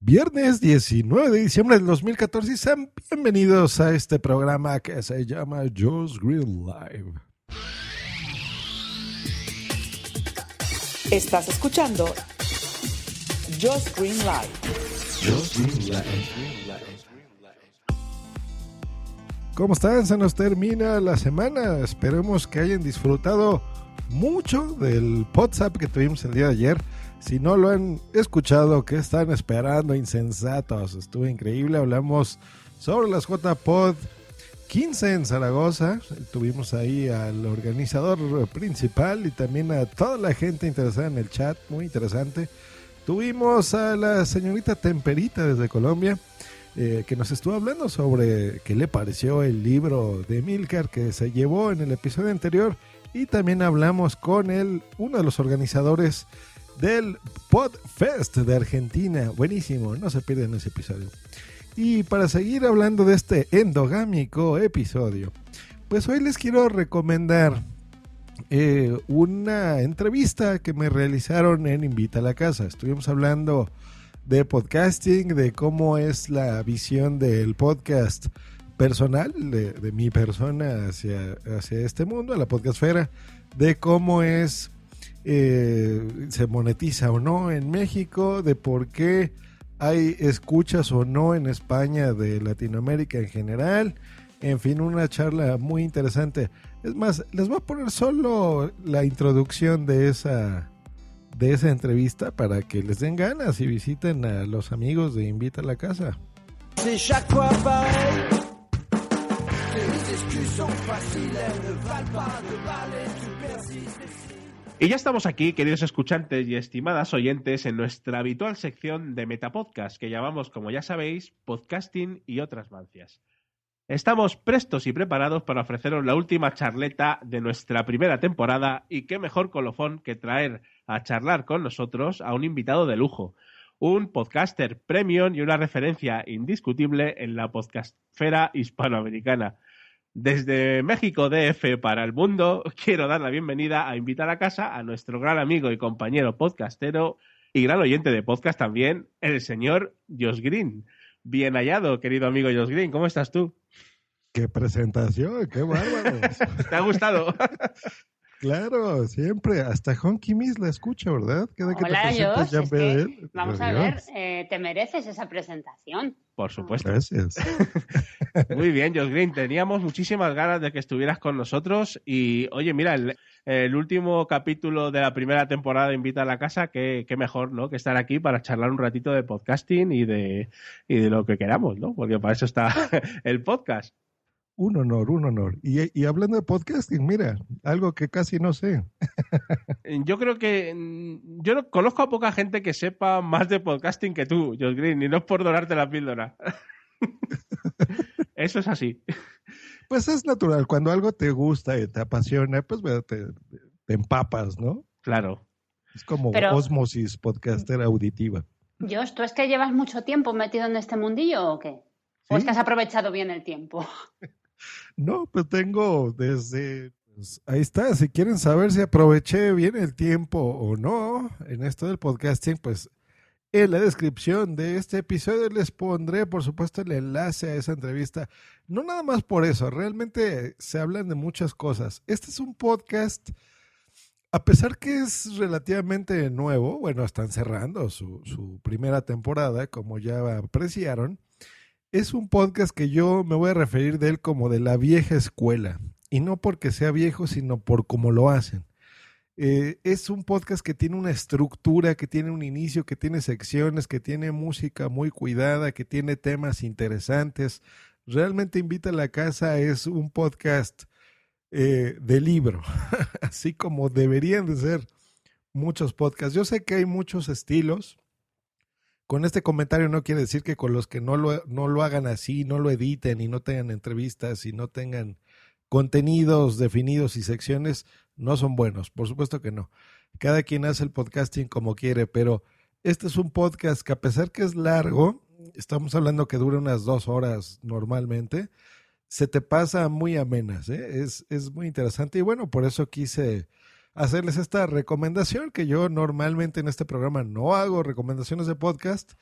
Viernes 19 de diciembre del 2014 y sean bienvenidos a este programa que se llama Joe's Green Live. Estás escuchando Joe's Green Live. ¿Cómo están? Se nos termina la semana. Esperemos que hayan disfrutado mucho del WhatsApp que tuvimos el día de ayer. Si no lo han escuchado, ¿qué están esperando? Insensatos. Estuvo increíble. Hablamos sobre las JPod 15 en Zaragoza. Tuvimos ahí al organizador principal y también a toda la gente interesada en el chat. Muy interesante. Tuvimos a la señorita Temperita desde Colombia. Eh, que nos estuvo hablando sobre qué le pareció el libro de Milcar que se llevó en el episodio anterior y también hablamos con él, uno de los organizadores del Podfest de Argentina. Buenísimo, no se pierdan ese episodio. Y para seguir hablando de este endogámico episodio, pues hoy les quiero recomendar eh, una entrevista que me realizaron en Invita a la Casa. Estuvimos hablando de podcasting, de cómo es la visión del podcast personal, de, mi persona hacia, hacia este mundo, a la podcastfera, de cómo es eh, se monetiza o no en México, de por qué hay escuchas o no en España de Latinoamérica en general. En fin, una charla muy interesante. Es más, les voy a poner solo la introducción de esa de esa entrevista para que les den ganas y visiten a los amigos de Invita a la Casa. Y ya estamos aquí, queridos escuchantes y estimadas oyentes, en nuestra habitual sección de Metapodcast, que llamamos, como ya sabéis, podcasting y otras mancias. Estamos prestos y preparados para ofreceros la última charleta de nuestra primera temporada y qué mejor colofón que traer a charlar con nosotros a un invitado de lujo, un podcaster premium y una referencia indiscutible en la podcastfera hispanoamericana. Desde México DF para el mundo, quiero dar la bienvenida a invitar a casa a nuestro gran amigo y compañero podcastero y gran oyente de podcast también, el señor Josh Green. Bien hallado, querido amigo Josh Green, ¿cómo estás tú? ¡Qué presentación! ¡Qué bárbaro! ¿Te ha gustado? Claro, siempre. Hasta Honky Miss la escucha, ¿verdad? Cada que Hola, te Josh, es que, Vamos a ver, eh, te mereces esa presentación. Por supuesto. Gracias. Muy bien, Josh Green. Teníamos muchísimas ganas de que estuvieras con nosotros. Y, oye, mira, el, último capítulo de la primera temporada de Invita a la Casa, qué, qué mejor, ¿no? Que estar aquí para charlar un ratito de podcasting y de, y de lo que queramos, ¿no? Porque para eso está el podcast. Un honor, un honor. Y, hablando de podcasting, mira, algo que casi no sé. yo creo que mm, yo no, conozco a poca gente que sepa más de podcasting que tú, Josh Green, y no es por dorarte la píldora. Eso es así. Pues es natural, cuando algo te gusta y te apasiona, pues te, te empapas, ¿no? Claro. Es como osmosis podcaster auditiva. Josh, ¿tú es que llevas mucho tiempo metido en este mundillo o qué? ¿O es que has aprovechado bien el tiempo? No, pues tengo desde... Pues, ahí está, si quieren saber si aproveché bien el tiempo o no en esto del podcasting, pues en la descripción de este episodio les pondré, por supuesto, el enlace a esa entrevista. No nada más por eso, realmente se hablan de muchas cosas. Este es un podcast, a pesar que es relativamente nuevo, bueno, están cerrando su, su primera temporada, como ya apreciaron es un podcast que yo me voy a referir de él como de la vieja escuela. Y no porque sea viejo, sino por cómo lo hacen. Eh, es un podcast que tiene una estructura, que tiene un inicio, que tiene secciones, que tiene música muy cuidada, que tiene temas interesantes. Realmente Invita a la Casa es un podcast eh, de libro, así como deberían de ser muchos podcasts. Yo sé que hay muchos estilos, con este comentario no quiere decir que con los que no lo, no lo hagan así, no lo editen y no tengan entrevistas y no tengan contenidos definidos y secciones, no son buenos. Por supuesto que no. Cada quien hace el podcasting como quiere, pero este es un podcast que a pesar que es largo, estamos hablando que dura unas dos horas normalmente, se te pasa muy amenas, ¿eh? es, es muy interesante y bueno, por eso quise hacerles esta recomendación que yo normalmente en este programa no hago recomendaciones de podcast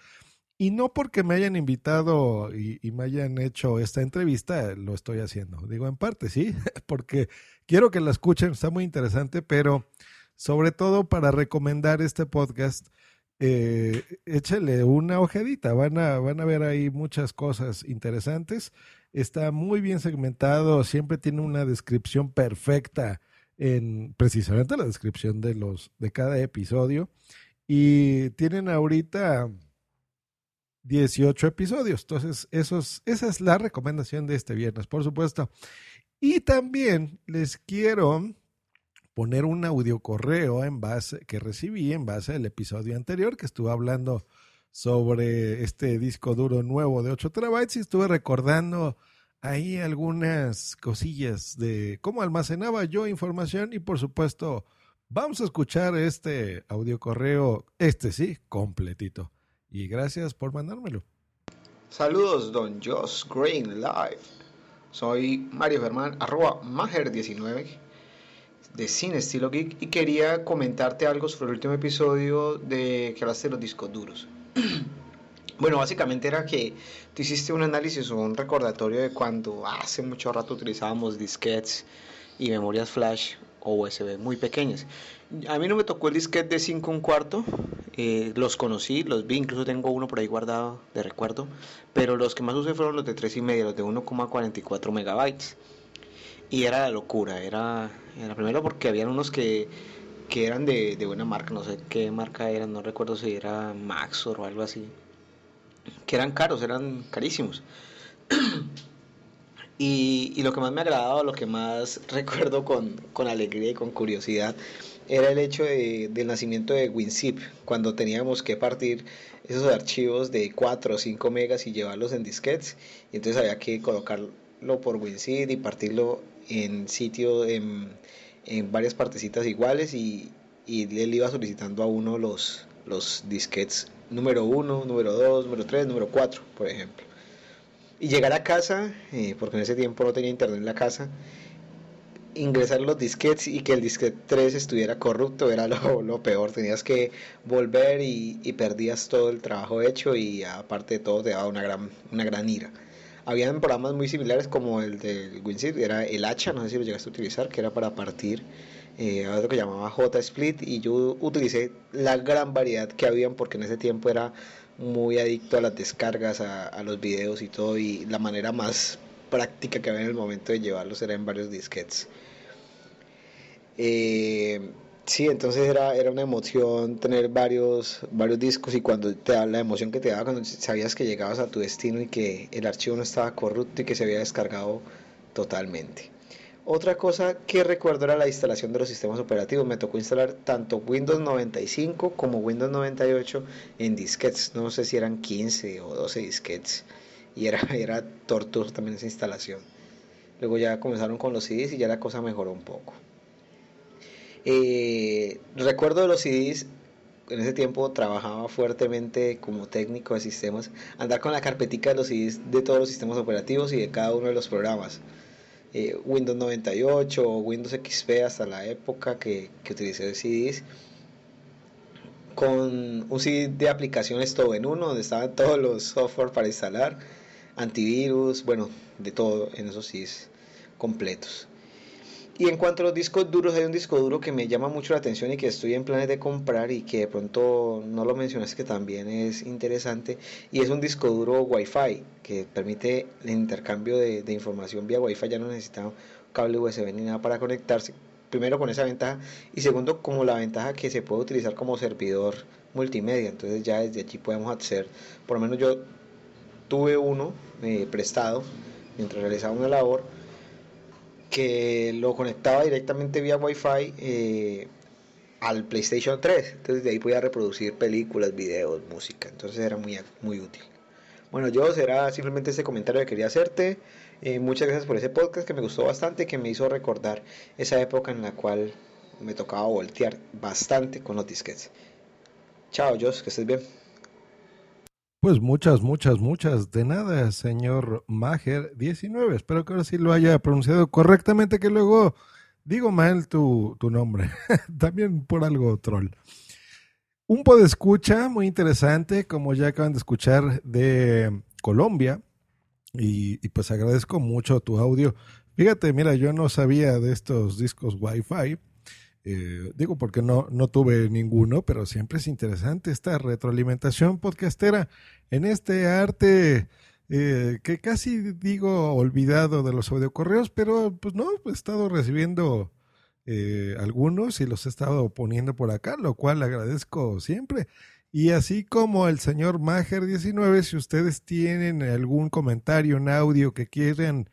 y no porque me hayan invitado y, me hayan hecho esta entrevista, lo estoy haciendo. Digo en parte, sí, porque quiero que la escuchen, está muy interesante, pero sobre todo para recomendar este podcast, eh, échale una ojedita, van a, van a ver ahí muchas cosas interesantes. Está muy bien segmentado, siempre tiene una descripción perfecta en precisamente la descripción de los de cada episodio y tienen ahorita 18 episodios. Entonces, esos, esa es la recomendación de este viernes, por supuesto. Y también les quiero poner un audio correo en base que recibí en base al episodio anterior que estuve hablando sobre este disco duro nuevo de 8 terabytes y estuve recordando ahí algunas cosillas de cómo almacenaba yo información y por supuesto vamos a escuchar este audio correo, este sí, completito. Y gracias por mandármelo. Saludos, don Josh Green Live. Soy Mario Germán, arroba Mager19 de Cine Estilo Geek y quería comentarte algo sobre el último episodio de que hablaste de los discos duros. Bueno, básicamente era que tú hiciste un análisis o un recordatorio de cuando hace mucho rato utilizábamos disquetes y memorias flash o USB muy pequeñas. A mí no me tocó el disquete de 5 un cuarto, eh, los conocí, los vi, incluso tengo uno por ahí guardado de recuerdo, pero los que más usé fueron los de 3 y medio, los de 1,44 megabytes. Y era la locura, era, era primero porque habían unos que, que eran de, buena marca, no sé qué marca eran, no recuerdo si era Maxor o algo así que eran caros, eran carísimos. y, lo que más me agradaba, lo que más recuerdo con, alegría y con curiosidad, era el hecho de, del nacimiento de WinZip, cuando teníamos que partir esos archivos de 4 o 5 megas y llevarlos en disquetes, y entonces había que colocarlo por WinZip y partirlo en sitio, en, varias partecitas iguales, y, y él iba solicitando a uno los, los disquetes número 1, número 2, número 3, número 4, por ejemplo. Y llegar a casa, eh, porque en ese tiempo no tenía internet en la casa, ingresar los disquetes y que el disquete 3 estuviera corrupto era lo, peor. Tenías que volver y, perdías todo el trabajo hecho y aparte de todo te daba una gran, una gran ira. Habían programas muy similares como el del WinZip, era el hacha, no sé si lo llegaste a utilizar, que era para partir eh, otro que llamaba J-Split y yo utilicé la gran variedad que habían porque en ese tiempo era muy adicto a las descargas, a, los videos y todo y la manera más práctica que había en el momento de llevarlos era en varios disquetes. Eh, sí, entonces era, era una emoción tener varios, varios discos y cuando te da la emoción que te daba cuando sabías que llegabas a tu destino y que el archivo no estaba corrupto y que se había descargado totalmente. Otra cosa que recuerdo era la instalación de los sistemas operativos. Me tocó instalar tanto Windows 95 como Windows 98 en disquetes. No sé si eran 15 o 12 disquetes. Y era, era tortuoso también esa instalación. Luego ya comenzaron con los CDs y ya la cosa mejoró un poco. Eh, recuerdo de los CDs, en ese tiempo trabajaba fuertemente como técnico de sistemas, andar con la carpetica de los CDs de todos los sistemas operativos y de cada uno de los programas. Eh, Windows 98 o Windows XP hasta la época que, que utilicé CDs con un CD de aplicaciones todo en uno donde estaban todos los software para instalar antivirus bueno de todo en esos CDs completos y en cuanto a los discos duros, hay un disco duro que me llama mucho la atención y que estoy en planes de comprar y que de pronto no lo mencionas que también es interesante. Y es un disco duro Wi-Fi que permite el intercambio de, información vía Wi-Fi. Ya no necesita cable USB ni nada para conectarse. Primero con esa ventaja y segundo como la ventaja que se puede utilizar como servidor multimedia. Entonces ya desde aquí podemos hacer, por lo menos yo tuve uno eh, prestado mientras realizaba una labor que lo conectaba directamente vía Wi-Fi eh, al PlayStation 3. Entonces de ahí podía reproducir películas, videos, música. Entonces era muy, muy útil. Bueno, yo será simplemente ese comentario que quería hacerte. Eh, muchas gracias por ese podcast que me gustó bastante, que me hizo recordar esa época en la cual me tocaba voltear bastante con los disquetes. Chao, Josh, que estés bien. Pues muchas, muchas, muchas. De nada, señor Mager 19. Espero que ahora sí lo haya pronunciado correctamente, que luego digo mal tu, tu nombre. También por algo troll. Un escucha muy interesante, como ya acaban de escuchar, de Colombia. Y, y, pues agradezco mucho tu audio. Fíjate, mira, yo no sabía de estos discos Wi-Fi. Eh, digo porque no, no tuve ninguno, pero siempre es interesante esta retroalimentación podcastera en este arte eh, que casi digo olvidado de los audiocorreos, pero pues no, he estado recibiendo eh, algunos y los he estado poniendo por acá, lo cual agradezco siempre. Y así como el señor Mager19, si ustedes tienen algún comentario, un audio que quieren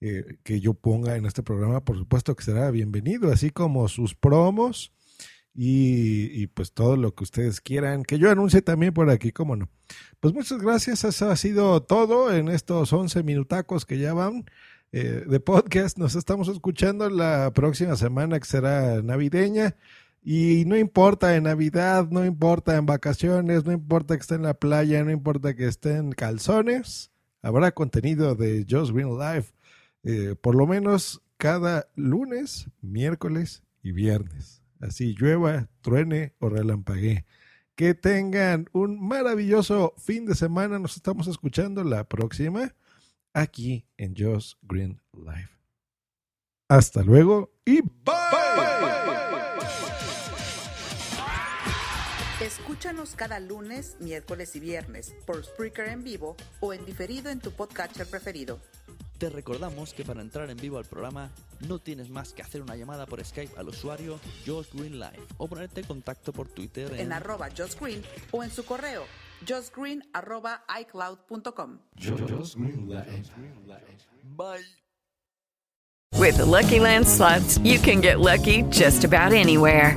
eh, que yo ponga en este programa, por supuesto que será bienvenido, así como sus promos y, pues todo lo que ustedes quieran, que yo anuncie también por aquí, cómo no. Pues muchas gracias, eso ha sido todo en estos 11 minutacos que ya van eh, de podcast. Nos estamos escuchando la próxima semana que será navideña. Y no importa en Navidad, no importa en vacaciones, no importa que esté en la playa, no importa que esté en calzones, habrá contenido de Just Green Life eh, por lo menos cada lunes, miércoles y viernes. Así llueva, truene o relampaguee. Que tengan un maravilloso fin de semana. Nos estamos escuchando la próxima aquí en Just Green Life. Hasta luego y bye. Escúchanos cada lunes, miércoles y viernes por Spreaker en vivo o en diferido en tu podcatcher preferido. Te recordamos que para entrar en vivo al programa no tienes más que hacer una llamada por Skype al usuario Josh Green Live o ponerte en contacto por Twitter en, arroba Josh Green o en su correo joshgreen arroba icloud.com. Bye. With the Lucky Land slots, you can get lucky just about anywhere.